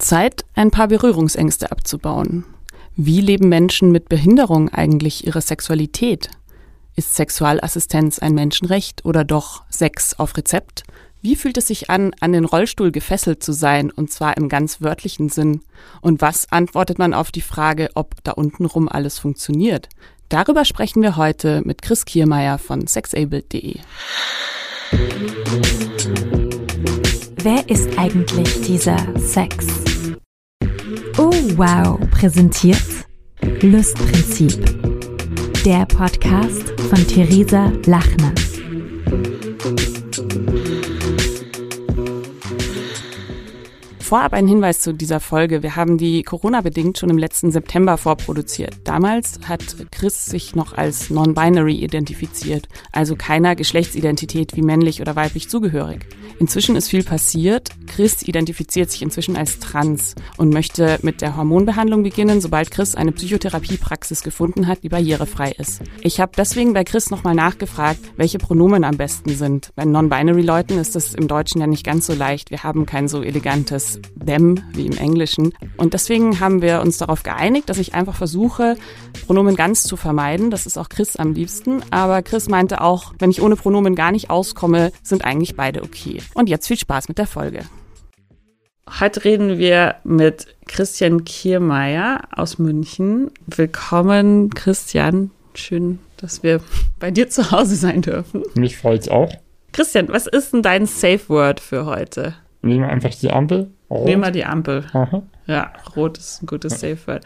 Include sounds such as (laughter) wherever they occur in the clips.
Zeit, ein paar Berührungsängste abzubauen. Wie leben Menschen mit Behinderung eigentlich ihre Sexualität? Ist Sexualassistenz ein Menschenrecht oder doch Sex auf Rezept? Wie fühlt es sich an, an den Rollstuhl gefesselt zu sein, und zwar im ganz wörtlichen Sinn? Und was antwortet man auf die Frage, ob da untenrum alles funktioniert? Darüber sprechen wir heute mit Chris Kiermeier von sexabled.de. Wer ist eigentlich dieser Sex? Wow, präsentiert Lustprinzip. Der Podcast von Theresa Lachner. Vorab ein Hinweis zu dieser Folge. Wir haben die Corona-bedingt schon im letzten September vorproduziert. Damals hat Chris sich noch als non-binary identifiziert, also keiner Geschlechtsidentität wie männlich oder weiblich zugehörig. Inzwischen ist viel passiert. Chris identifiziert sich inzwischen als trans und möchte mit der Hormonbehandlung beginnen, sobald Chris eine Psychotherapiepraxis gefunden hat, die barrierefrei ist. Ich habe deswegen bei Chris nochmal nachgefragt, welche Pronomen am besten sind. Bei Non-Binary-Leuten ist das im Deutschen ja nicht ganz so leicht. Wir haben kein so elegantes them wie im Englischen. Und deswegen haben wir uns darauf geeinigt, dass ich einfach versuche, Pronomen ganz zu vermeiden. Das ist auch Chris am liebsten. Aber Chris meinte auch, wenn ich ohne Pronomen gar nicht auskomme, sind eigentlich beide okay. Und jetzt viel Spaß mit der Folge. Heute reden wir mit Christian Kiermeier aus München. Willkommen, Christian. Schön, dass wir bei dir zu Hause sein dürfen. Mich freut's auch. Christian, was ist denn dein Safe Word für heute? Nehmen wir einfach die Ampel. Rot. Nehmen wir die Ampel. Aha. Ja, rot ist ein gutes Safe Word.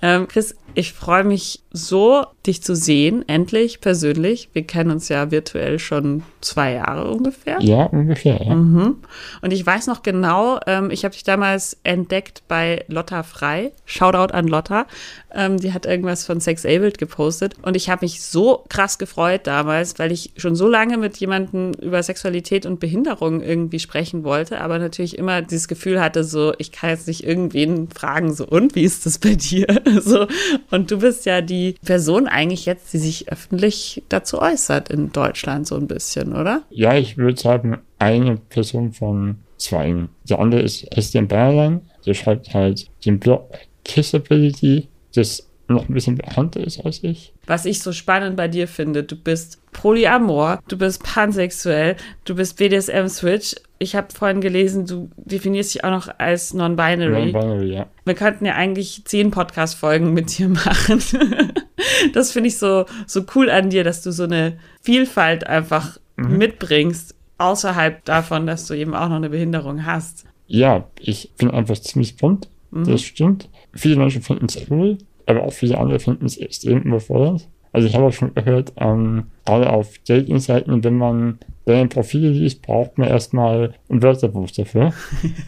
Ähm, Chris, ich freue mich so, dich zu sehen, endlich persönlich. Wir kennen uns ja virtuell schon zwei Jahre ungefähr. Ja, ungefähr. Ja. Mhm. Und ich weiß noch genau, ähm, ich habe dich damals entdeckt bei Lotta Frei. Shoutout an Lotta. Ähm, die hat irgendwas von Sexabled gepostet. Und ich habe mich so krass gefreut damals, weil ich schon so lange mit jemandem über Sexualität und Behinderung irgendwie sprechen wollte, aber natürlich immer dieses Gefühl hatte, so, ich kann jetzt nicht irgendwen fragen, so, und wie ist das bei dir? (laughs) so, und du bist ja die Person eigentlich jetzt, die sich öffentlich dazu äußert in Deutschland so ein bisschen, oder? Ja, ich würde sagen, eine Person von zwei. Der andere ist Christian Berlein, der schreibt halt den Blog Kissability, das noch ein bisschen bekannter ist als ich. Was ich so spannend bei dir finde, du bist Polyamor, du bist pansexuell, du bist BDSM-Switch. Ich habe vorhin gelesen, du definierst dich auch noch als non-binary. Non-binary, ja. Wir könnten ja eigentlich zehn Podcast-Folgen mit dir (laughs) machen. das finde ich so, so cool an dir, dass du so eine Vielfalt einfach mhm. mitbringst, außerhalb davon, dass du eben auch noch eine Behinderung hast. Ja, ich bin einfach ziemlich bunt, mhm. das stimmt. Viele Menschen finden es cool aber auch viele andere finden es extrem überfordert. Also ich habe auch schon gehört, ähm, gerade auf Dating-Seiten, wenn man deine Profile liest, braucht man erstmal ein Wörterbuch dafür.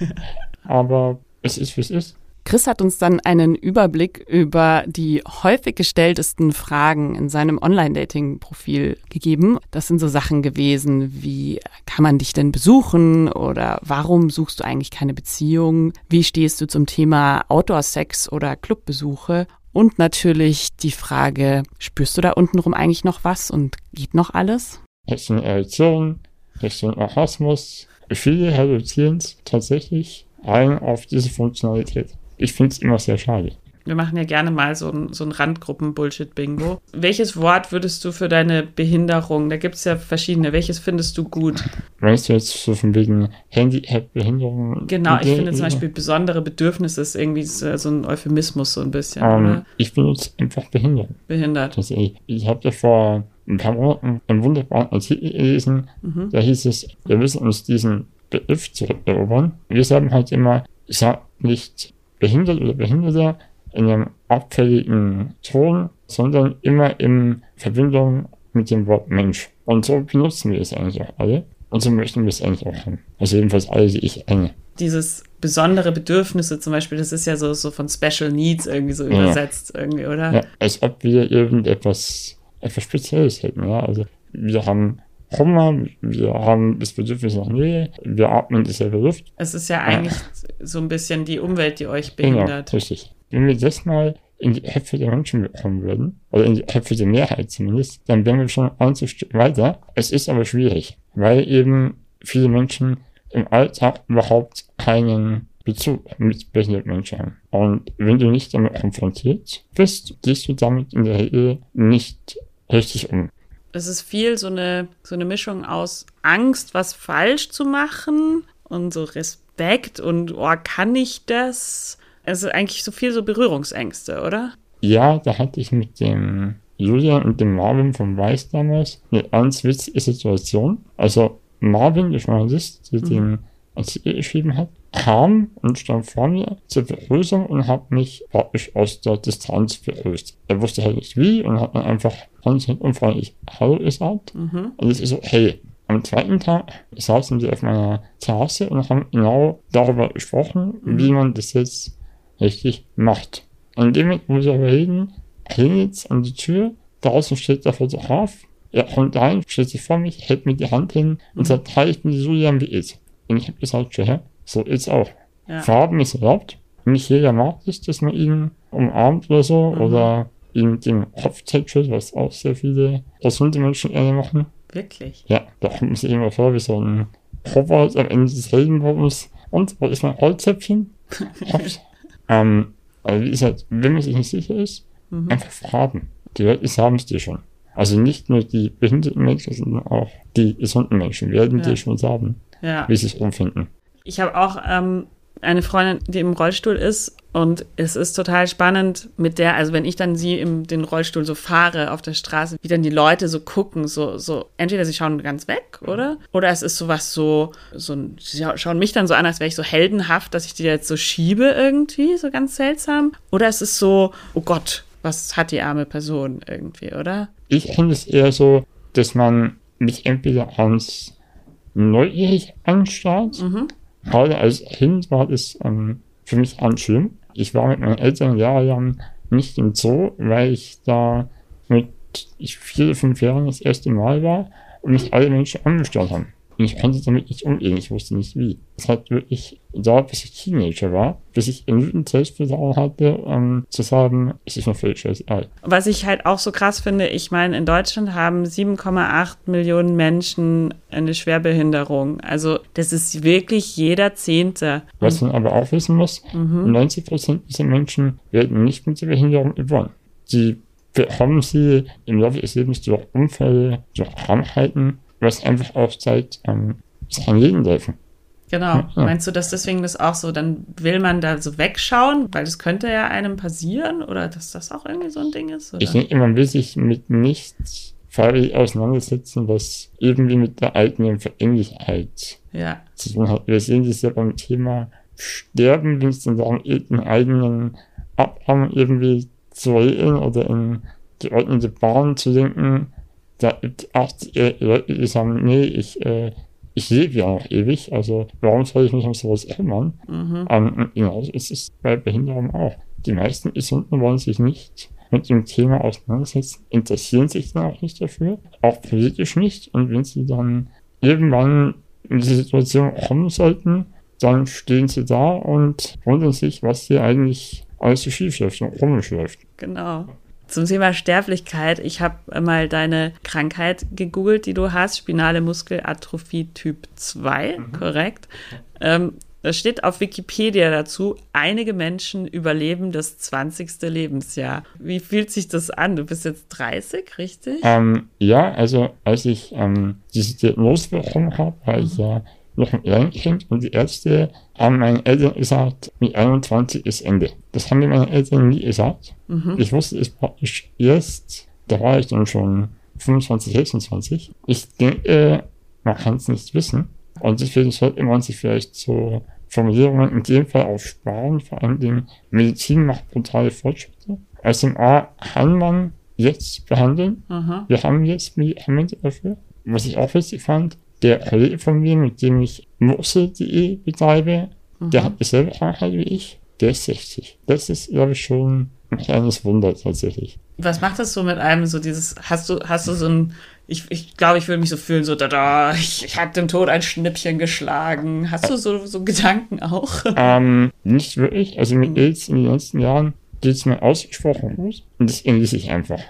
(laughs) aber es ist, wie es ist. Chris hat uns dann einen Überblick über die häufig gestelltesten Fragen in seinem Online-Dating-Profil gegeben. Das sind so Sachen gewesen wie, kann man dich denn besuchen oder warum suchst du eigentlich keine Beziehung? Wie stehst du zum Thema Outdoor-Sex oder Clubbesuche? Und natürlich die Frage, spürst du da untenrum eigentlich noch was und geht noch alles? Richtung Erektion, Richtung Orgasmus. Viele reduzieren es tatsächlich rein auf diese Funktionalität. Ich finde es immer sehr schade. Wir machen ja gerne mal so ein, so ein Randgruppen-Bullshit-Bingo. Welches Wort würdest du für deine Behinderung, da gibt es ja verschiedene, welches findest du gut? Meinst du jetzt so von wegen Handicap-Behinderung? Genau, ich finde zum Beispiel besondere Bedürfnisse ist irgendwie so, so ein Euphemismus so ein bisschen, ähm, oder? Ich benutze einfach behindert. Behindert. Das, ich ich habe da vor ein paar Monaten einen wunderbaren Artikel gelesen, Mhm. da hieß es, wir müssen uns diesen Begriff zurückerobern. Wir sagen halt immer, sag nicht behindert oder Behinderter in einem abfälligen Ton, sondern immer in Verbindung mit dem Wort Mensch. Und so benutzen wir es eigentlich auch alle. Und so möchten wir es eigentlich auch haben. Also jedenfalls alle, die ich kenne. Dieses besondere Bedürfnisse zum Beispiel, das ist ja so, so von Special Needs irgendwie so Ja. übersetzt irgendwie, oder? Ja, als ob wir irgendetwas etwas Spezielles hätten. Ja? Also wir haben Hunger, wir haben das Bedürfnis nach Nähe, wir atmen dieselbe Luft. Es ist ja eigentlich so ein bisschen die Umwelt, die euch Genau, behindert. richtig. Wenn wir das mal in die Köpfe der Menschen bekommen würden, oder in die Köpfe der Mehrheit zumindest, dann wären wir schon ein Stück weiter. Es ist aber schwierig, weil eben viele Menschen im Alltag überhaupt keinen Bezug mit behinderten Menschen haben. Und wenn du nicht damit konfrontiert bist, gehst du damit in der Regel nicht richtig um. Es ist viel so eine, so eine Mischung aus Angst, was falsch zu machen und so Respekt und, oh, kann ich das? Es ist eigentlich so viel so Berührungsängste, oder? Ja, da hatte ich mit dem Julian und dem Marvin von Weiß damals eine ganz witzige Situation. Also Marvin, der Journalist, der den Artikel geschrieben hat, kam und stand vor mir zur Begrüßung und hat mich praktisch aus der Distanz begrüßt. Er wusste halt nicht wie und hat dann einfach ganz unfreundlich Hallo gesagt. Und es ist so, hey, am zweiten Tag saßen wir auf meiner Terrasse und haben genau darüber gesprochen, wie man das jetzt richtig macht. An dem Moment, wo wir darüber reden, klingelt an die Tür, draußen steht der Fotograf, er kommt rein, stellt sich vor mich, hält mir die Hand hin und sagt, hi, ich bin Julian, wie ist? Und ich habe gesagt, her, so ist auch. Ja. Farben ist erlaubt. Nicht jeder mag es, dass man ihn umarmt oder so, oder ihm den Kopf tätschelt, was auch sehr viele gesunde Menschen gerne machen. Wirklich. Ja, da kommt man sich immer vor wie so ein Robot am Ende des Heldenbaums. Und, wo ist mein Holzäpfchen? (laughs) Ähm, also wie gesagt, wenn man sich nicht sicher ist, einfach fragen. Die Leute haben es dir schon. Also nicht nur die behinderten Menschen, sondern auch die gesunden Menschen werden Ja. dir schon sagen, Ja. wie sie es umfinden. Ich habe auch ähm, eine Freundin, die im Rollstuhl ist und es ist total spannend mit der, also wenn ich dann sie im den Rollstuhl so fahre auf der Straße, wie dann die Leute so gucken, so, so entweder sie schauen ganz weg, oder? Oder es ist sowas so, so sie scha- schauen mich dann so an, als wäre ich so heldenhaft, dass ich die jetzt so schiebe irgendwie, so ganz seltsam. Oder es ist so, oh Gott, was hat die arme Person irgendwie, oder? Ich finde es eher so, dass man mich entweder als neugierig anstarrt. Gerade als Kind war das ähm, für mich ganz schlimm. Ich war mit meinen Eltern jahrelang nicht im Zoo, weil ich da mit ich vier, fünf Jahren das erste Mal war und mich alle Menschen angestarrt haben. Und ich konnte damit nicht umgehen, ich wusste nicht wie. Es hat wirklich gedauert, bis ich Teenager war, bis ich genügend Selbstvertrauen hatte, ähm, zu sagen, es ist mir völlig scheißegal. Was ich halt auch so krass finde, ich meine, in Deutschland haben 7,8 Millionen Menschen eine Schwerbehinderung. Also das ist wirklich jeder Zehnte. Was man aber auch wissen muss, 90% dieser Menschen werden nicht mit der Behinderung geboren. Sie bekommen sie im Laufe des Lebens durch Unfälle, durch Krankheiten, was einfach auch zeigt, ähm, kann jedem helfen. Genau. Ja. Meinst du, dass deswegen das auch so, dann will man da so wegschauen, weil das könnte ja einem passieren oder dass das auch irgendwie so ein Ding ist? Oder? Ich denke, man will sich mit nichts freiwillig auseinandersetzen, was irgendwie mit der eigenen Veränglichkeit ja. zu tun hat. Wir sehen das ja beim Thema Sterben, wenn es dann darum geht, einen eigenen Abhang irgendwie zu regeln oder in geordnete Bahn zu lenken. Da gibt es auch die äh, Leute, die sagen, nee, ich, äh, ich lebe ja noch ewig, also warum soll ich mich um sowas kümmern? Mhm. Ähm, genauso ist es bei Behinderung auch. Die meisten Gesunden wollen sich nicht mit dem Thema auseinandersetzen, interessieren sich dann auch nicht dafür, auch politisch nicht. Und wenn sie dann irgendwann in diese Situation kommen sollten, dann stehen sie da und wundern sich, was hier eigentlich alles so schief läuft und komisch läuft. Genau. Zum Thema Sterblichkeit, ich habe mal deine Krankheit gegoogelt, die du hast, spinale Muskelatrophie Typ 2, korrekt. Ähm, Da steht auf Wikipedia dazu, einige Menschen überleben das 20. Lebensjahr. Wie fühlt sich das an? Du bist jetzt 30, richtig? Ähm, ja, also als ich ähm, diese Diagnose bekommen habe, war ich ja noch ein Kleinkind und die Ärzte haben meinen Eltern gesagt, mit 21 ist Ende. Das haben mir meine Eltern nie gesagt. Mhm. Ich wusste es praktisch erst, da war ich dann schon 25, 26. Ich denke, man kann es nicht wissen. Und deswegen sollte man sich vielleicht so Formulierungen in dem Fall auch sparen. Vor allem Dingen Medizin macht brutale Fortschritte. SMA kann man jetzt behandeln. Aha. Wir haben jetzt Medikamente dafür. Was ich auch wichtig fand, der Kollege von mir, mit dem ich Mursel.de betreibe, mhm. der hat dieselbe Krankheit wie ich. Der ist 60. Das ist, glaube ich, schon ein kleines Wunder tatsächlich. Was macht das so mit einem, so dieses, hast du, hast du so ein ich, ich glaube, ich würde mich so fühlen, so, da, da, ich, ich habe dem Tod ein Schnippchen geschlagen. Hast du so, so Gedanken auch? (laughs) Ähm, nicht wirklich. Also mir geht's in den letzten Jahren geht's mir ausgesprochen gut und das genieße ich einfach.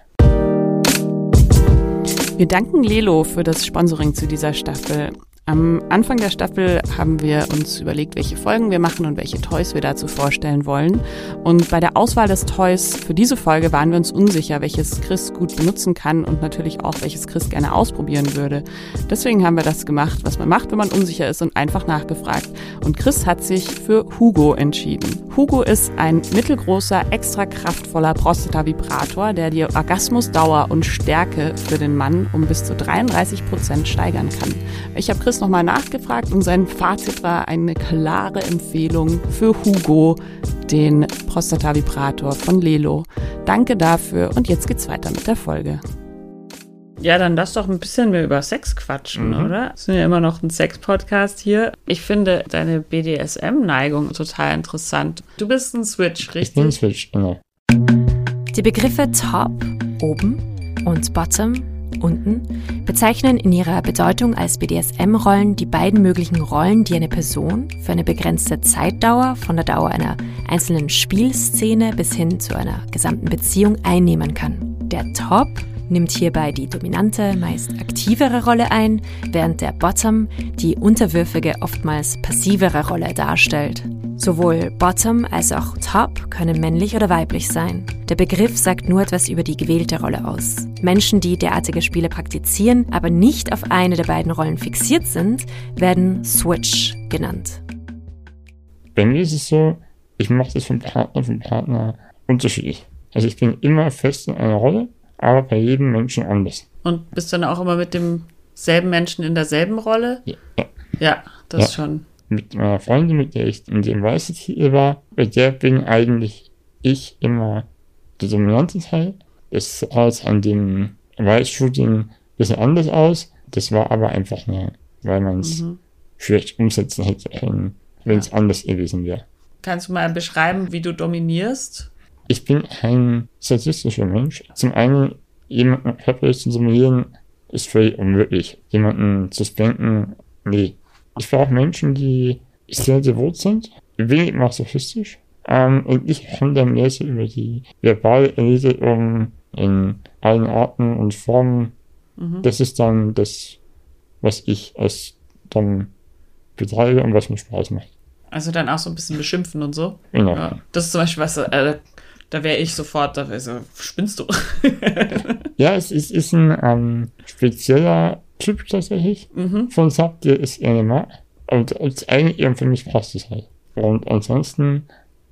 Wir danken Lelo für das Sponsoring zu dieser Staffel. Am Anfang der Staffel haben wir uns überlegt, welche Folgen wir machen und welche Toys wir dazu vorstellen wollen. Und bei der Auswahl des Toys für diese Folge waren wir uns unsicher, welches Chris gut benutzen kann und natürlich auch, welches Chris gerne ausprobieren würde. Deswegen haben wir das gemacht, was man macht, wenn man unsicher ist und einfach nachgefragt. Und Chris hat sich für Hugo entschieden. Hugo ist ein mittelgroßer, extra kraftvoller Prostata-Vibrator, der die Orgasmusdauer und Stärke für den Mann um bis zu 33 Prozent steigern kann. Ich habe Chris nochmal nachgefragt und sein Fazit war eine klare Empfehlung für Hugo, den Prostata-Vibrator von Lelo. Danke dafür und jetzt geht's weiter mit der Folge. Ja, dann lass doch ein bisschen mehr über Sex quatschen, mhm. oder? Wir sind ja immer noch ein Sex-Podcast hier. Ich finde deine BDSM-Neigung total interessant. Du bist ein Switch, richtig? Ich bin ein Switch, genau. Die Begriffe Top, oben und Bottom unten bezeichnen in ihrer Bedeutung als BDSM-Rollen die beiden möglichen Rollen, die eine Person für eine begrenzte Zeitdauer von der Dauer einer einzelnen Spielszene bis hin zu einer gesamten Beziehung einnehmen kann. Der Top nimmt hierbei die dominante, meist aktivere Rolle ein, während der Bottom die unterwürfige, oftmals passivere Rolle darstellt. Sowohl Bottom als auch Top können männlich oder weiblich sein. Der Begriff sagt nur etwas über die gewählte Rolle aus. Menschen, die derartige Spiele praktizieren, aber nicht auf eine der beiden Rollen fixiert sind, werden Switch genannt. Bei mir ist es so, ich mache das von Partner zu Partner unterschiedlich. Also ich bin immer fest in einer Rolle aber bei jedem Menschen anders. Und bist du dann auch immer mit demselben Menschen in derselben Rolle? Ja. Ja, das ja. schon. Mit meiner Freundin, mit der ich in dem weißen Titel war, bei der bin eigentlich ich immer der dominante Teil. Das sah jetzt an dem Weiß-Shooting ein bisschen anders aus. Das war aber einfach nur, weil man es mhm. schlecht umsetzen hätte wenn es ja. anders gewesen wäre. Kannst du mal beschreiben, wie du dominierst? ich bin ein statistischer Mensch. Zum einen, jemanden körperlich zu simulieren, ist völlig unmöglich. Jemanden zu spanken, nee. Ich brauche Menschen, die sehr devot sind, wenig masochistisch. Ähm, und ich komme dann mehr so über die verbale Erledigung in allen Arten und Formen. Mhm. Das ist dann das, was ich als dann betreibe und was mir Spaß macht. Also dann auch so ein bisschen beschimpfen und so. Genau. Ja, das ist zum Beispiel was, äh, da wäre ich sofort, da wäre so, spinnst du? ja, es ist, ist ein ähm, spezieller Typ tatsächlich mhm. von Sub, der ist NMA. Und als eine für mich passt es halt. Und ansonsten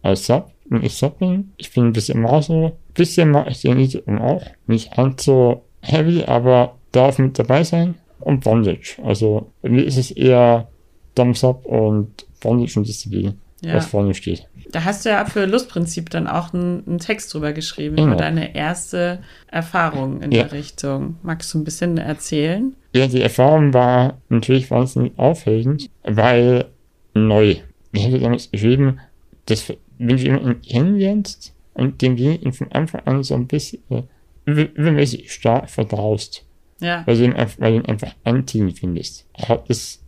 als Sub, wenn ich Sub bin, ich bin ein bisschen Maso, ein bisschen mache ich den Niedrigen auch. Nicht ganz so heavy, aber darf mit dabei sein. Und Bondage. Also mir ist es eher Thumbs Up und Bondage und Disziplin, ja. was vorne steht. Da hast du ja für Lustprinzip dann auch einen, einen Text drüber geschrieben, genau. über deine erste Erfahrung in ja. der Richtung. Magst du ein bisschen erzählen? Ja, die Erfahrung war natürlich wahnsinnig aufregend, weil neu. Ich hätte damals geschrieben, dass wenn du jemanden kennenlernst und dem du von Anfang an so ein bisschen äh, übermäßig stark vertraust, ja. weil, du ihn, weil du ihn einfach anziehen findest, hat es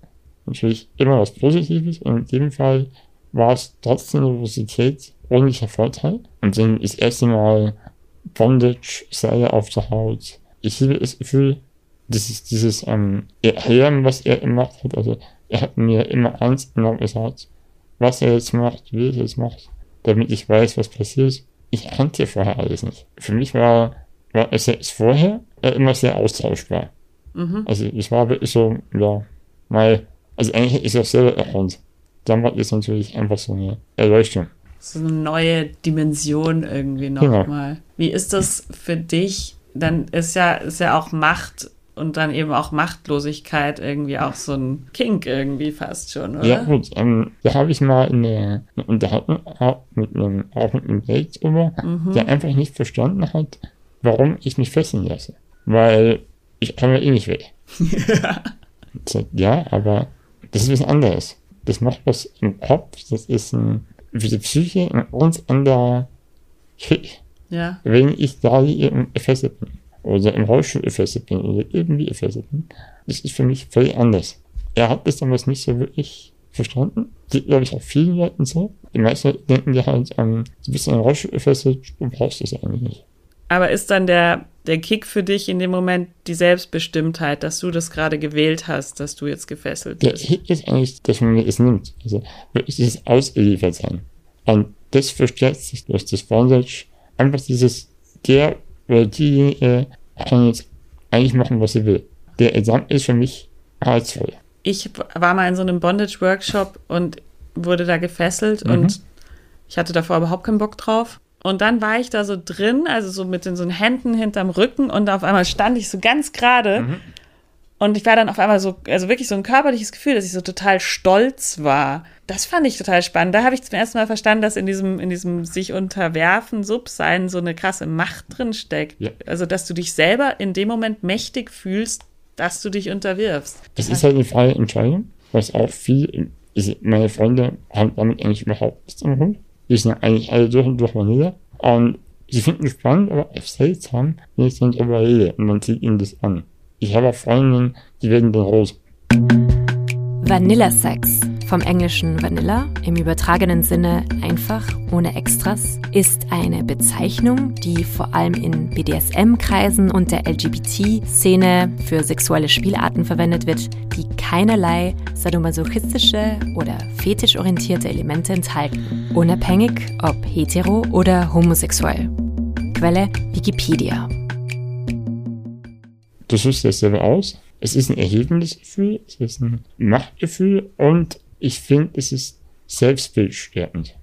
natürlich immer was Positives und in dem Fall war es trotzdem Universität ordentlicher Vorteil. Und dann das erste Mal Bondage, Seile auf der Haut. Ich habe das Gefühl, ist dieses ähm, Erhören, was er gemacht hat. Also er hat mir immer ernst genommen gesagt, was er jetzt macht, wie er jetzt macht, damit ich weiß, was passiert. Ich kannte vorher alles nicht. Für mich war, war es jetzt vorher äh, immer sehr austauschbar. Mhm. Also es war wirklich so, ja, mal, also eigentlich ist es selber erkannt. Dann war es natürlich einfach so eine Erleuchtung. So eine neue Dimension irgendwie Genau. nochmal. Wie ist das für dich? Dann ist ja, ist ja auch Macht und dann eben auch Machtlosigkeit irgendwie auch so ein Kink irgendwie fast schon, oder? Ja gut, ähm, da habe ich mal eine, eine Unterhaltung gehabt mit einem, auch mit einem Date drüber, der einfach nicht verstanden hat, warum ich mich fesseln lasse. Weil ich kann mir eh nicht weh. (laughs) Sag, ja, aber das ist was anderes. Das macht was im Kopf, das ist ein, für die Psyche ein ganz anderer Kick, Ja. wenn ich da im gefesselt bin. Oder im Rollstuhl gefesselt bin oder irgendwie gefesselt bin. Das ist für mich völlig anders. Er hat das damals nicht so wirklich verstanden. Geht, glaube ich, auch vielen Leuten so. Die meisten denken ja halt, ähm, du bist in einem Rollstuhl gefesselt, du brauchst das eigentlich nicht. Aber ist dann der, der Kick für dich in dem Moment die Selbstbestimmtheit, dass du das gerade gewählt hast, dass du jetzt gefesselt Der bist? Hit ist eigentlich, dass man es nimmt. Also wirklich dieses Ausgeliefertsein. Und das verstärkt sich durch das Bondage. Einfach dieses, der oder diejenige kann jetzt eigentlich machen, was sie will. Der Examen ist für mich reizvoll. Ich war mal in so einem Bondage-Workshop und wurde da gefesselt Mhm. und ich hatte davor überhaupt keinen Bock drauf. Und dann war ich da so drin, also so mit den so Händen hinterm Rücken und auf einmal stand ich so ganz gerade Mhm. und ich war dann auf einmal so, also wirklich so ein körperliches Gefühl, dass ich so total stolz war. Das fand ich total spannend. Da habe ich zum ersten Mal verstanden, dass in diesem, in diesem sich unterwerfen, Subsein so eine krasse Macht drin steckt. Ja. Also, dass du dich selber in dem Moment mächtig fühlst, dass du dich unterwirfst. Das ist halt eine freie Entscheidung, was auch viel, also meine Freunde haben damit eigentlich überhaupt nichts am Hund. Die sind eigentlich alle durch und durch Vanille. Und sie finden es spannend, aber auch seltsam, wenn ich dann drüber rede und man sieht ihnen das an. Ich habe Freundinnen, die werden dann rot. Vanilla-Sex, vom englischen Vanilla, im übertragenen Sinne einfach, ohne Extras, ist eine Bezeichnung, die vor allem in BDSM-Kreisen und der LGBT-Szene für sexuelle Spielarten verwendet wird, die keinerlei sadomasochistische oder fetischorientierte Elemente enthalten, unabhängig ob hetero oder homosexuell. Quelle Wikipedia. Du suchst das selber aus. Es ist ein erhebendes Gefühl, es ist ein Machtgefühl und ich finde, es ist selbstbildstärkend.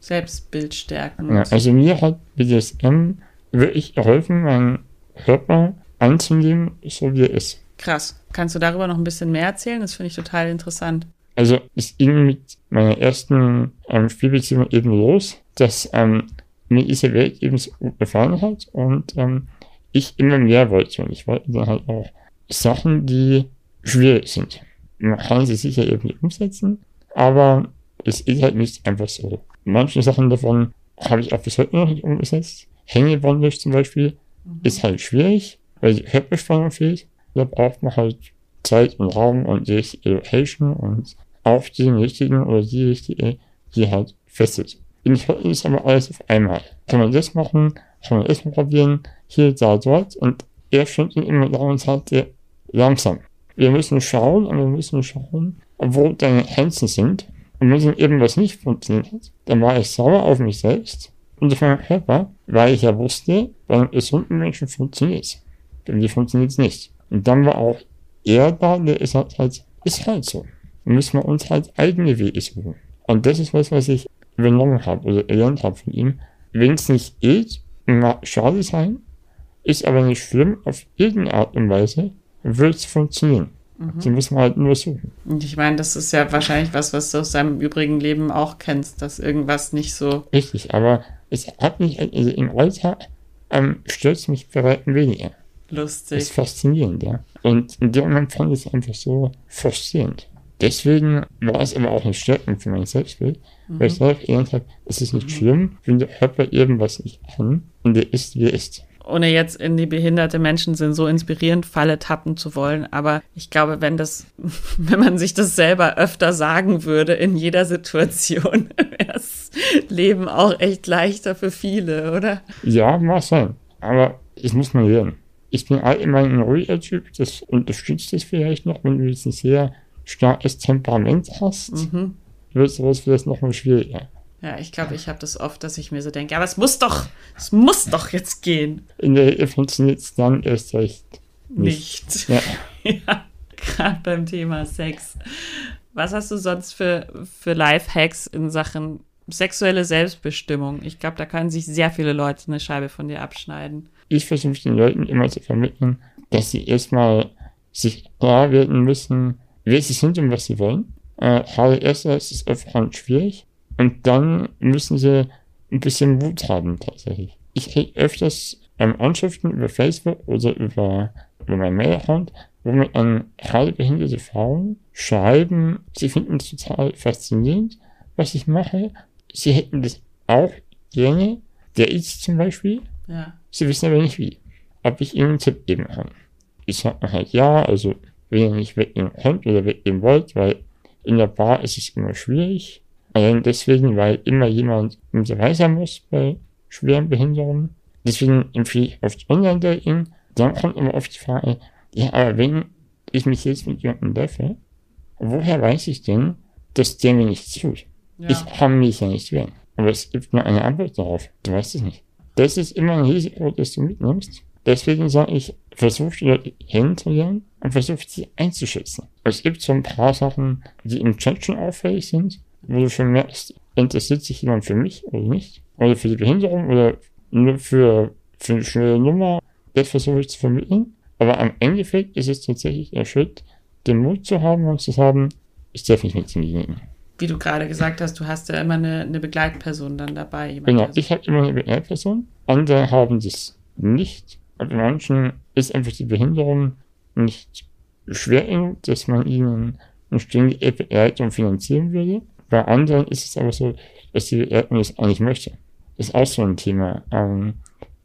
Selbstbildstärken. Ja, also mir hat BDSM wirklich geholfen, meinen Körper anzunehmen, so wie er ist. Krass. Kannst du darüber noch ein bisschen mehr erzählen? Das finde ich total interessant. Also es ging mit meiner ersten ähm, Spielbeziehung eben los, dass ähm, mir diese Welt eben so gut gefallen hat und ähm, ich immer mehr wollte. Und ich wollte dann halt auch Sachen, die schwierig sind. Man kann sie sicher irgendwie umsetzen, aber es ist halt nicht einfach so. Manche Sachen davon habe ich auch bis heute noch nicht umgesetzt. Hängebondage zum Beispiel ist halt schwierig, weil die Körperspannung fehlt. Da braucht man halt Zeit und Raum und die richtige Location und auch den richtigen oder die richtige, die halt fesselt. In Schottland ist aber alles auf einmal. Kann man das machen, kann man das mal probieren, hier, da, dort und er ihn immer da und sagt dir, langsam. Wir müssen schauen und wir müssen schauen, wo deine Grenzen sind. Und wenn irgendwas nicht funktioniert hat, dann war ich sauer auf mich selbst und auf meinen Körper, weil ich ja wusste, bei einem gesunden Menschen funktioniert es. Bei mir funktioniert es nicht. Und dann war auch er da, der ist halt, halt ist halt so. Dann müssen wir uns halt eigene Wege suchen. Und das ist was, was ich übernommen habe oder gelernt habe von ihm. Wenn es nicht geht, mag schade sein, ist aber nicht schlimm, auf irgendeine Art und Weise wird es funktionieren. Die muss man halt nur suchen. Und ich meine, das ist ja wahrscheinlich was, was du aus deinem übrigen Leben auch kennst, dass irgendwas nicht so. Richtig, aber es hat mich, also im Alltag ähm, stört es mich bei weitem weniger. Das ist Lustig. faszinierend, ja. Und in dem Moment fand ich es einfach so frustrierend. Deswegen war es aber auch eine Stärkung für mein Selbstbild, weil ich dadurch gelernt habe, es ist nicht schlimm, wenn der Körper irgendwas nicht kann und der ist, wie er ist. Ohne jetzt in die behinderte Menschen sind so inspirierend Falle tappen zu wollen, aber ich glaube, wenn das, (laughs) wenn man sich das selber öfter sagen würde in jeder Situation, (laughs) wäre das Leben auch echt leichter für viele, oder? Ja, mag sein. Aber das muss man lernen. Ich bin allgemein ein ruhiger Typ, das unterstützt es vielleicht noch, wenn du jetzt ein sehr starkes Temperament hast. Mhm. wird sowas vielleicht noch mal schwieriger. Ja, ich glaube, ich habe das oft, dass ich mir so denke, aber es muss doch, es muss doch jetzt gehen. In der Ehe funktioniert es dann erst recht nicht. nicht. Ja. (laughs) ja, gerade beim Thema Sex. Was hast du sonst für, für Life-Hacks in Sachen sexuelle Selbstbestimmung? Ich glaube, da können sich sehr viele Leute eine Scheibe von dir abschneiden. Ich versuche den Leuten immer zu vermitteln, dass sie erstmal sich klar werden müssen, wer sie sind und was sie wollen. Äh, gerade ist es öfter schwierig. Und dann müssen sie ein bisschen Mut haben, tatsächlich. Ich kriege öfters ähm, Anschriften über Facebook oder über, über mein Mail-Account, wo mir an gerade behinderte Frauen schreiben, sie finden es total faszinierend, was ich mache. Sie hätten das auch gerne, der ist zum Beispiel. Ja. Sie wissen aber nicht wie. Ob ich ihnen einen Tipp geben kann. Ich sage halt ja, also wenn ihr nicht weggehen könnt oder weggehen wollt, weil in der Bar ist es immer schwierig. Allein deswegen, weil immer jemand sein muss bei schweren Behinderungen. Deswegen empfehle ich oft Online-Dating. Dann kommt immer oft die Frage, ja, aber wenn ich mich jetzt mit jemandem treffe, woher weiß ich denn, dass der mir nichts tut? Ja. Ich kann mich ja nicht wehren. Aber es gibt nur eine Antwort darauf. Du weißt es nicht. Das ist immer ein Risiko, das du mitnimmst. Deswegen sage ich, versuch die Leute kennenzulernen und versuch sie einzuschätzen. Es gibt so ein paar Sachen, die im Chat schon auffällig sind, wo du schon merkst, interessiert sich jemand für mich oder nicht? Oder für die Behinderung oder nur für, für eine schnelle Nummer. Das versuche ich zu vermitteln. Aber am Endeffekt ist es tatsächlich der Schritt, den Mut zu haben und zu sagen, ich darf mich mit demjenigen. Wie du gerade gesagt hast, du hast ja immer eine, eine Begleitperson dann dabei. Genau, ich habe immer eine Begleitperson. Andere haben das nicht. Und bei manchen ist einfach die Behinderung nicht schwer genug, dass man ihnen eine ständige Begleitung finanzieren würde. Bei anderen ist es aber so, dass die Begleitung das eigentlich möchte. Das ist auch so ein Thema. Ähm,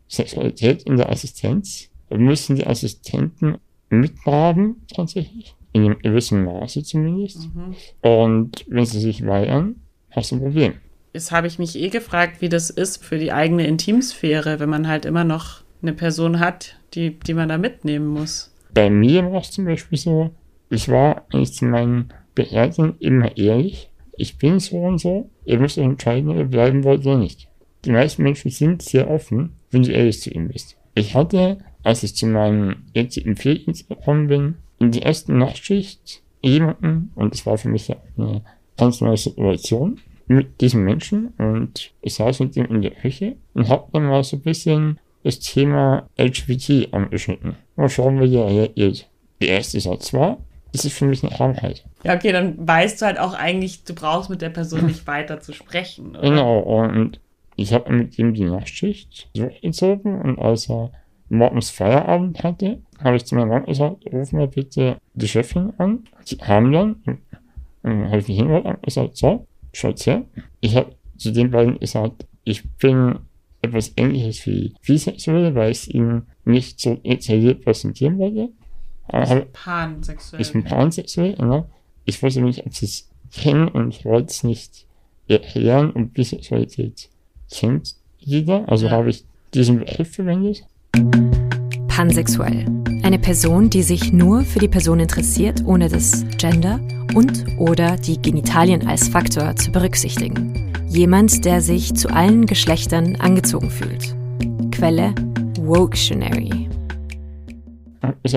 Sexualität in der Assistenz müssen die Assistenten mitgraben, tatsächlich. In einem gewissen Maße zumindest. Mhm. Und wenn sie sich weigern, hast du ein Problem. Jetzt habe ich mich eh gefragt, wie das ist für die eigene Intimsphäre, wenn man halt immer noch eine Person hat, die, die man da mitnehmen muss. Bei mir war es zum Beispiel so, ich war eigentlich zu meinen Beerdigungen immer ehrlich. Ich bin so und so. Ihr müsst entscheiden, ob ihr bleiben wollt oder nicht. Die meisten Menschen sind sehr offen, wenn du ehrlich zu ihnen bist. Ich hatte, als ich zu meinem jetzigen Pflegedienst gekommen bin, in die erste Nachtschicht jemanden, und das war für mich eine ganz neue Situation, mit diesem Menschen und ich saß mit ihm in der Küche und hab dann mal so ein bisschen das Thema LGBT angeschnitten. Mal schauen, wie er reagiert. Der erste Satz war, das ist für mich eine Krankheit. Ja, okay, dann weißt du halt auch eigentlich, du brauchst mit der Person nicht weiter zu sprechen. Oder? Genau, und ich habe mit ihm die Nachtschicht durchgezogen und als er morgens Feierabend hatte, habe ich zu meinem Mann gesagt, ruf mal bitte die Chefin an. Sie haben dann, und habe ich mich hingehört und gesagt, so, schaut's her. Ich habe zu den beiden gesagt, ich bin etwas ähnliches wie bisexuell, weil ich ihn nicht so detailliert präsentieren wollte. Aber pansexuell. Ich bin pansexuell, genau. Ich wusste nicht, ob sie es kennen und ich wollte es nicht erklären und Bisexualität kennt jeder. Also ja. habe ich diesen Begriff verwendet. Pansexuell. Eine Person, die sich nur für die Person interessiert, ohne das Gender und oder die Genitalien als Faktor zu berücksichtigen. Jemand, der sich zu allen Geschlechtern angezogen fühlt. Quelle Woktionary. Ich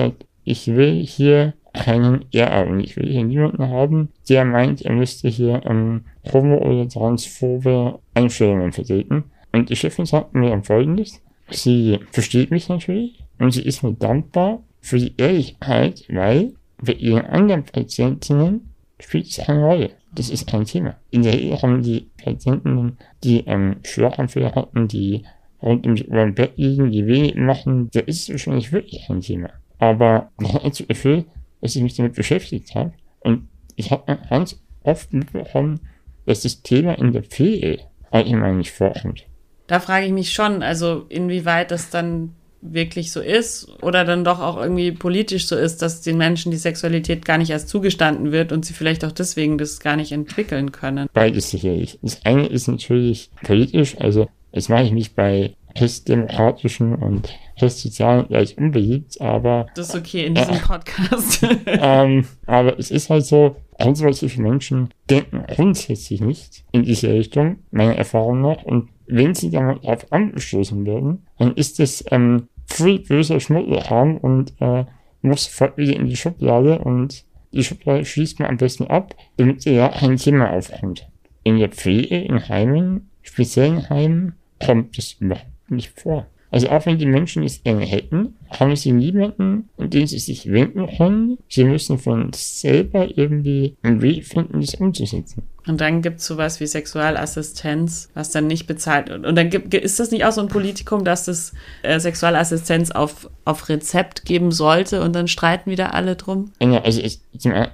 will hier keinen Ehraugen. Ich will hier niemanden haben, der meint, er müsste hier ähm, homo- oder transphobe Einstellungen vertreten. Und die Chefin sagt mir dann folgendes. Sie versteht mich natürlich und sie ist mir dankbar für die Ehrlichkeit, weil bei ihren anderen Patientinnen spielt es keine Rolle. Das ist kein Thema. In der Ehe haben die Patienten, die ähm, Schlaganfälle hatten, die rund um Uhr Bett liegen, die wenig machen, da ist es wahrscheinlich wirklich kein Thema. Aber das Gefühl, dass ich mich damit beschäftigt habe und ich habe ganz oft mitbekommen, dass das Thema in der Pflege allgemein nicht vorkommt. Da frage ich mich schon, also inwieweit das dann wirklich so ist oder dann doch auch irgendwie politisch so ist, dass den Menschen die Sexualität gar nicht erst zugestanden wird und sie vielleicht auch deswegen das gar nicht entwickeln können. Beides sicherlich. Das eine ist natürlich politisch, also jetzt mache ich mich bei christdemokratischen und Sozialen gleich unbeliebt, aber. Das ist okay in diesem äh, Podcast. (laughs) ähm, aber es ist halt so, konservative Menschen denken grundsätzlich nicht in diese Richtung, meiner Erfahrung nach. Und wenn sie dann auf angestoßen werden, dann ist es ähm, viel böser Schmuddel haben und äh, muss sofort wieder in die Schublade und die Schublade schließt man am besten ab, damit sie ja ein Thema aufkommt. In der Pflege, in Heimen, speziellen Heimen, kommt es überhaupt nicht vor. Also auch wenn die Menschen es gerne hätten, haben sie niemanden, an den sie sich wenden können. Sie müssen von selber irgendwie einen Weg finden, das umzusetzen. Und dann gibt es sowas wie Sexualassistenz, was dann nicht bezahlt wird. Und dann gibt, ist das nicht auch so ein Politikum, dass es äh, Sexualassistenz auf, auf Rezept geben sollte und dann streiten wieder alle drum? Ja, also, ich,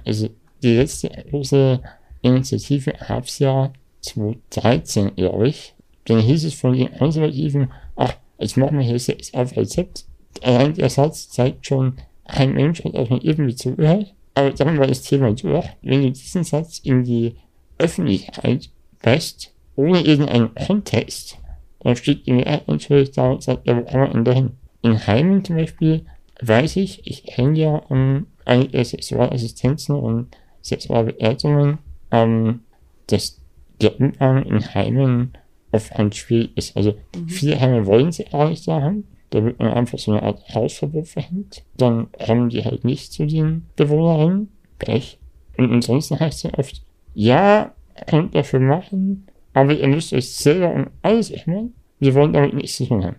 also die letzte große Initiative gab es ja 2013, glaube ich. Dann hieß es von den Konservativen, ach, Jetzt machen wir hier Sex auf Rezept. Allein der Satz zeigt schon, ein Mensch hat auch noch irgendwie zugehört. Aber dann war das Thema durch. Wenn du diesen Satz in die Öffentlichkeit presst, ohne irgendeinen Kontext, dann steht die Mehrheit natürlich da und sagt, ja, wo kommen wir denn dahin? In Heimen zum Beispiel weiß ich, ich kenne ja um, einige Sexualassistenzen und Sexualbeerdigungen, ähm, dass der Umgang in Heimen auf ein Spiel ist. Also mhm. viele Heime wollen sie da haben. Da wird man einfach so eine Art Hausverbot verhängt. Dann kommen die halt nicht zu den Bewohnerinnen. Pech. Und ansonsten heißt es oft, ja, könnt dafür machen, aber ihr müsst euch selber um alles kümmern. Wir wollen damit nichts zu tun haben.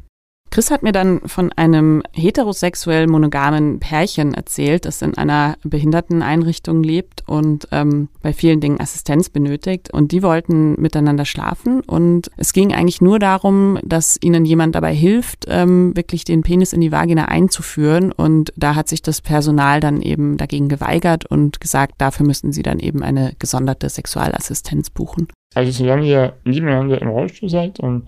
Chris hat mir dann von einem heterosexuell monogamen Pärchen erzählt, das in einer Behinderteneinrichtung lebt und ähm, bei vielen Dingen Assistenz benötigt. Und die wollten miteinander schlafen. Und es ging eigentlich nur darum, dass ihnen jemand dabei hilft, ähm, wirklich den Penis in die Vagina einzuführen. Und da hat sich das Personal dann eben dagegen geweigert und gesagt, dafür müssten sie dann eben eine gesonderte Sexualassistenz buchen. Also solange ihr nebeneinander im Rollstuhl seid und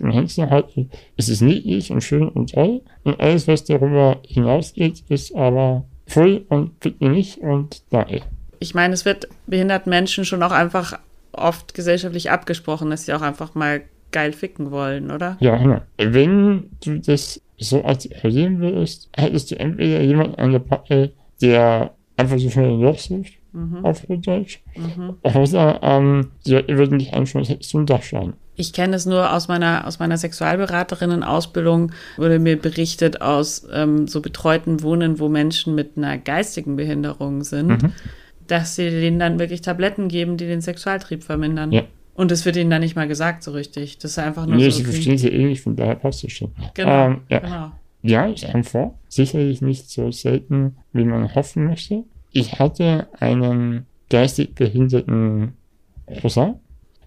Und Händchen halten, ist es niedlich und schön und toll. Und alles, was darüber hinausgeht, ist aber voll und bitte nicht und danke. Ich meine, es wird behinderten Menschen schon auch einfach oft gesellschaftlich abgesprochen, dass sie auch einfach mal geil ficken wollen, oder? Ja, genau. Wenn du das so artikulieren würdest, hättest du entweder jemanden an der Backe, der einfach so schnell ein Loch sucht, mhm. auf Deutsch, mhm. oder ähm, würden dich anschauen, als hättest du ein Dachschaden. Ich kenne es nur aus meiner, aus meiner Sexualberaterinnen-Ausbildung, wurde mir berichtet aus ähm, so betreuten Wohnen, wo Menschen mit einer geistigen Behinderung sind, mhm. dass sie denen dann wirklich Tabletten geben, die den Sexualtrieb vermindern. Ja. Und das wird ihnen dann nicht mal gesagt so richtig. Das ist einfach nur nee, so. sie verstehen sie eh nicht, von daher passt es schon. Genau, ähm, ja. genau. Ja, ich einfach. Sicherlich nicht so selten, wie man hoffen möchte. Ich hatte einen geistig behinderten Cousin,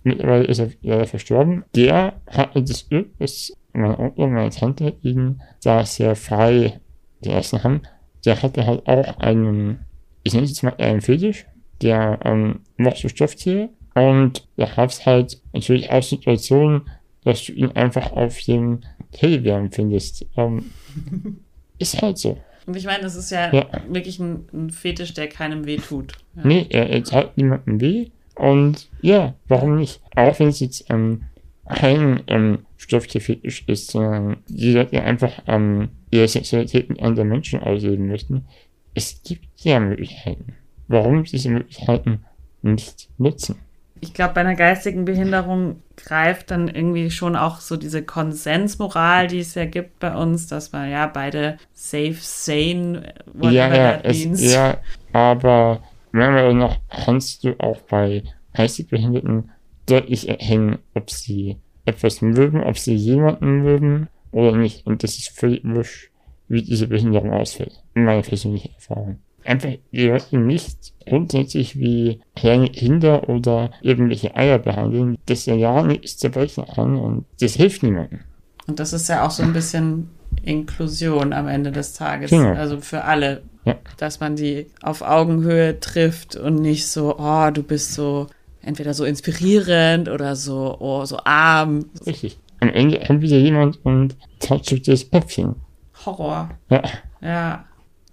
mittlerweile ist er leider verstorben, der hatte das Glück, dass mein Onkel und meine Tante ihn da sehr frei gelassen haben. Der hatte halt auch einen, ich nenne es jetzt mal einen Fetisch, der ähm, mochte Stofftiere und da gab es halt natürlich auch Situationen, dass du ihn einfach auf dem Teddybären findest. Ähm, (laughs) ist halt so. Und ich meine, das ist ja, ja. wirklich ein, ein, Fetisch, der keinem weh tut. Ja. Nee, er, er tat niemandem weh. Und ja, warum nicht? Auch wenn es jetzt ähm, kein ähm, Stofftierfetisch ist, sondern die Leute einfach ähm, ihre Sexualität mit anderen Menschen ausleben möchten. Es gibt ja Möglichkeiten. Warum diese Möglichkeiten nicht nutzen? Ich glaube, bei einer geistigen Behinderung greift dann irgendwie schon auch so diese Konsensmoral, die es ja gibt bei uns, dass man ja beide safe, sane, whatever ja, ja, es, ja, aber Meinung nach kannst du auch bei geistig Behinderten deutlich erkennen, ob sie etwas mögen, ob sie jemanden mögen oder nicht. Und das ist völlig wurscht, wie diese Behinderung ausfällt. In meiner persönlichen Erfahrung. Einfach die Leute nicht grundsätzlich wie kleine Kinder oder irgendwelche Eier behandeln, das ja ja nichts zerbrechen kann und das hilft niemandem. Und das ist ja auch so ein bisschen Inklusion am Ende des Tages. Genau. Also für alle ja. Dass man die auf Augenhöhe trifft und nicht so, oh, du bist so entweder so inspirierend oder so, oh, so arm. Richtig. Am Ende kommt wieder jemand und tätschelt das Köpfchen. Horror. Ja. Ja.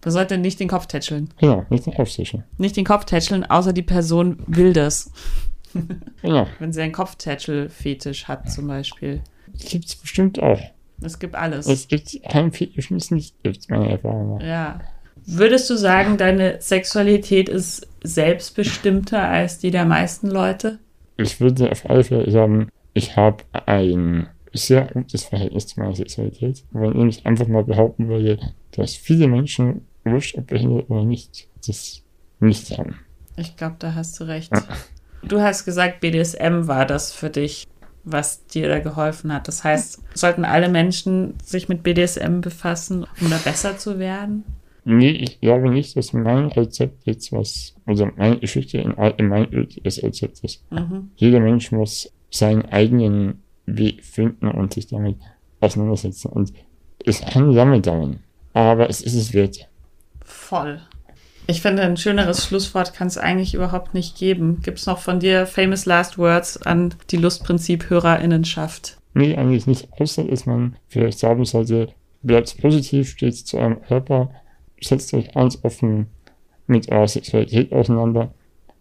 Man sollte nicht den Kopf tätscheln. Genau, nicht den Kopf tätscheln. Nicht den Kopf tätscheln, außer die Person will das. (laughs) Genau. Wenn sie einen Kopftätschel-Fetisch hat, zum Beispiel. Gibt's bestimmt auch. Es gibt alles. Es gibt kein Fetisch, es nicht gibt, meine Erfahrung. Ja. Würdest du sagen, deine Sexualität ist selbstbestimmter als die der meisten Leute? Ich würde auf alle Fälle sagen, ich habe ein sehr gutes Verhältnis zu meiner Sexualität. Wenn ich einfach mal behaupten würde, dass viele Menschen, wurscht ob behindert oder nicht, das nicht haben. Ich glaube, da hast du recht. Du hast gesagt, BDSM war das für dich, was dir da geholfen hat. Das heißt, sollten alle Menschen sich mit BDSM befassen, um da besser zu werden? Nee, ich glaube nicht, dass mein Rezept jetzt was, also meine Geschichte in, in mein das Rezept ist. Mhm. Jeder Mensch muss seinen eigenen Weg finden und sich damit auseinandersetzen. Und es kann lange dauern, aber es ist es wert. Voll. Ich finde, ein schöneres Schlusswort kann es eigentlich überhaupt nicht geben. Gibt es noch von dir famous last words an die Lustprinzip-HörerInnenschaft? Nee, eigentlich nicht, außer dass man vielleicht sagen sollte, bleibt positiv, steht zu eurem Körper, setzt euch ganz offen mit eurer Sexualität auseinander,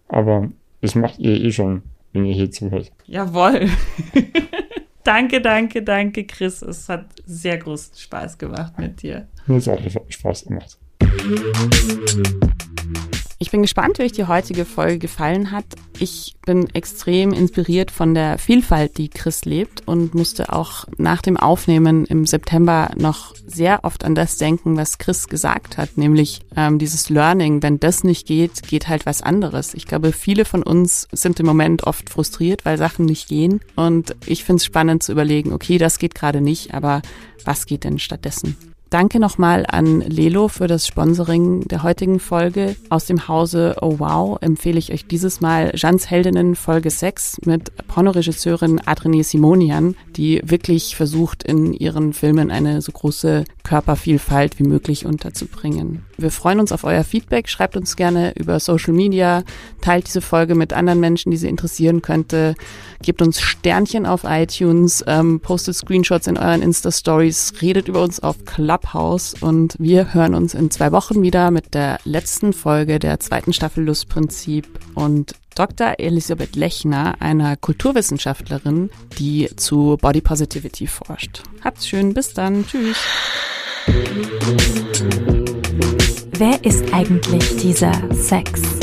aber das macht ihr eh schon, wenn ihr hier zuhört. Jawohl. (laughs) danke, danke, danke, Chris. Es hat sehr großen Spaß gemacht mit dir. Mir hat auch Spaß gemacht. Ich bin gespannt, wie euch die heutige Folge gefallen hat. Ich bin extrem inspiriert von der Vielfalt, die Chris lebt und musste auch nach dem Aufnehmen im September noch sehr oft an das denken, was Chris gesagt hat, nämlich ähm, dieses Learning, wenn das nicht geht, geht halt was anderes. Ich glaube, viele von uns sind im Moment oft frustriert, weil Sachen nicht gehen und ich finde es spannend zu überlegen, okay, das geht gerade nicht, aber was geht denn stattdessen? Danke nochmal an Lelo für das Sponsoring der heutigen Folge. Aus dem Hause Oh Wow empfehle ich euch dieses Mal Jans Heldinnen Folge 6 mit Pornoregisseurin Adrene Simonian, die wirklich versucht, in ihren Filmen eine so große Körpervielfalt wie möglich unterzubringen. Wir freuen uns auf euer Feedback. Schreibt uns gerne über Social Media, teilt diese Folge mit anderen Menschen, die sie interessieren könnte. Gebt uns Sternchen auf iTunes, ähm, postet Screenshots in euren Insta-Stories, redet über uns auf Clubhouse und wir hören uns in zwei Wochen wieder mit der letzten Folge der zweiten Staffel Lustprinzip und Dr. Elisabeth Lechner, einer Kulturwissenschaftlerin, die zu Body Positivity forscht. Habt's schön, bis dann, tschüss. Wer ist eigentlich dieser Sex?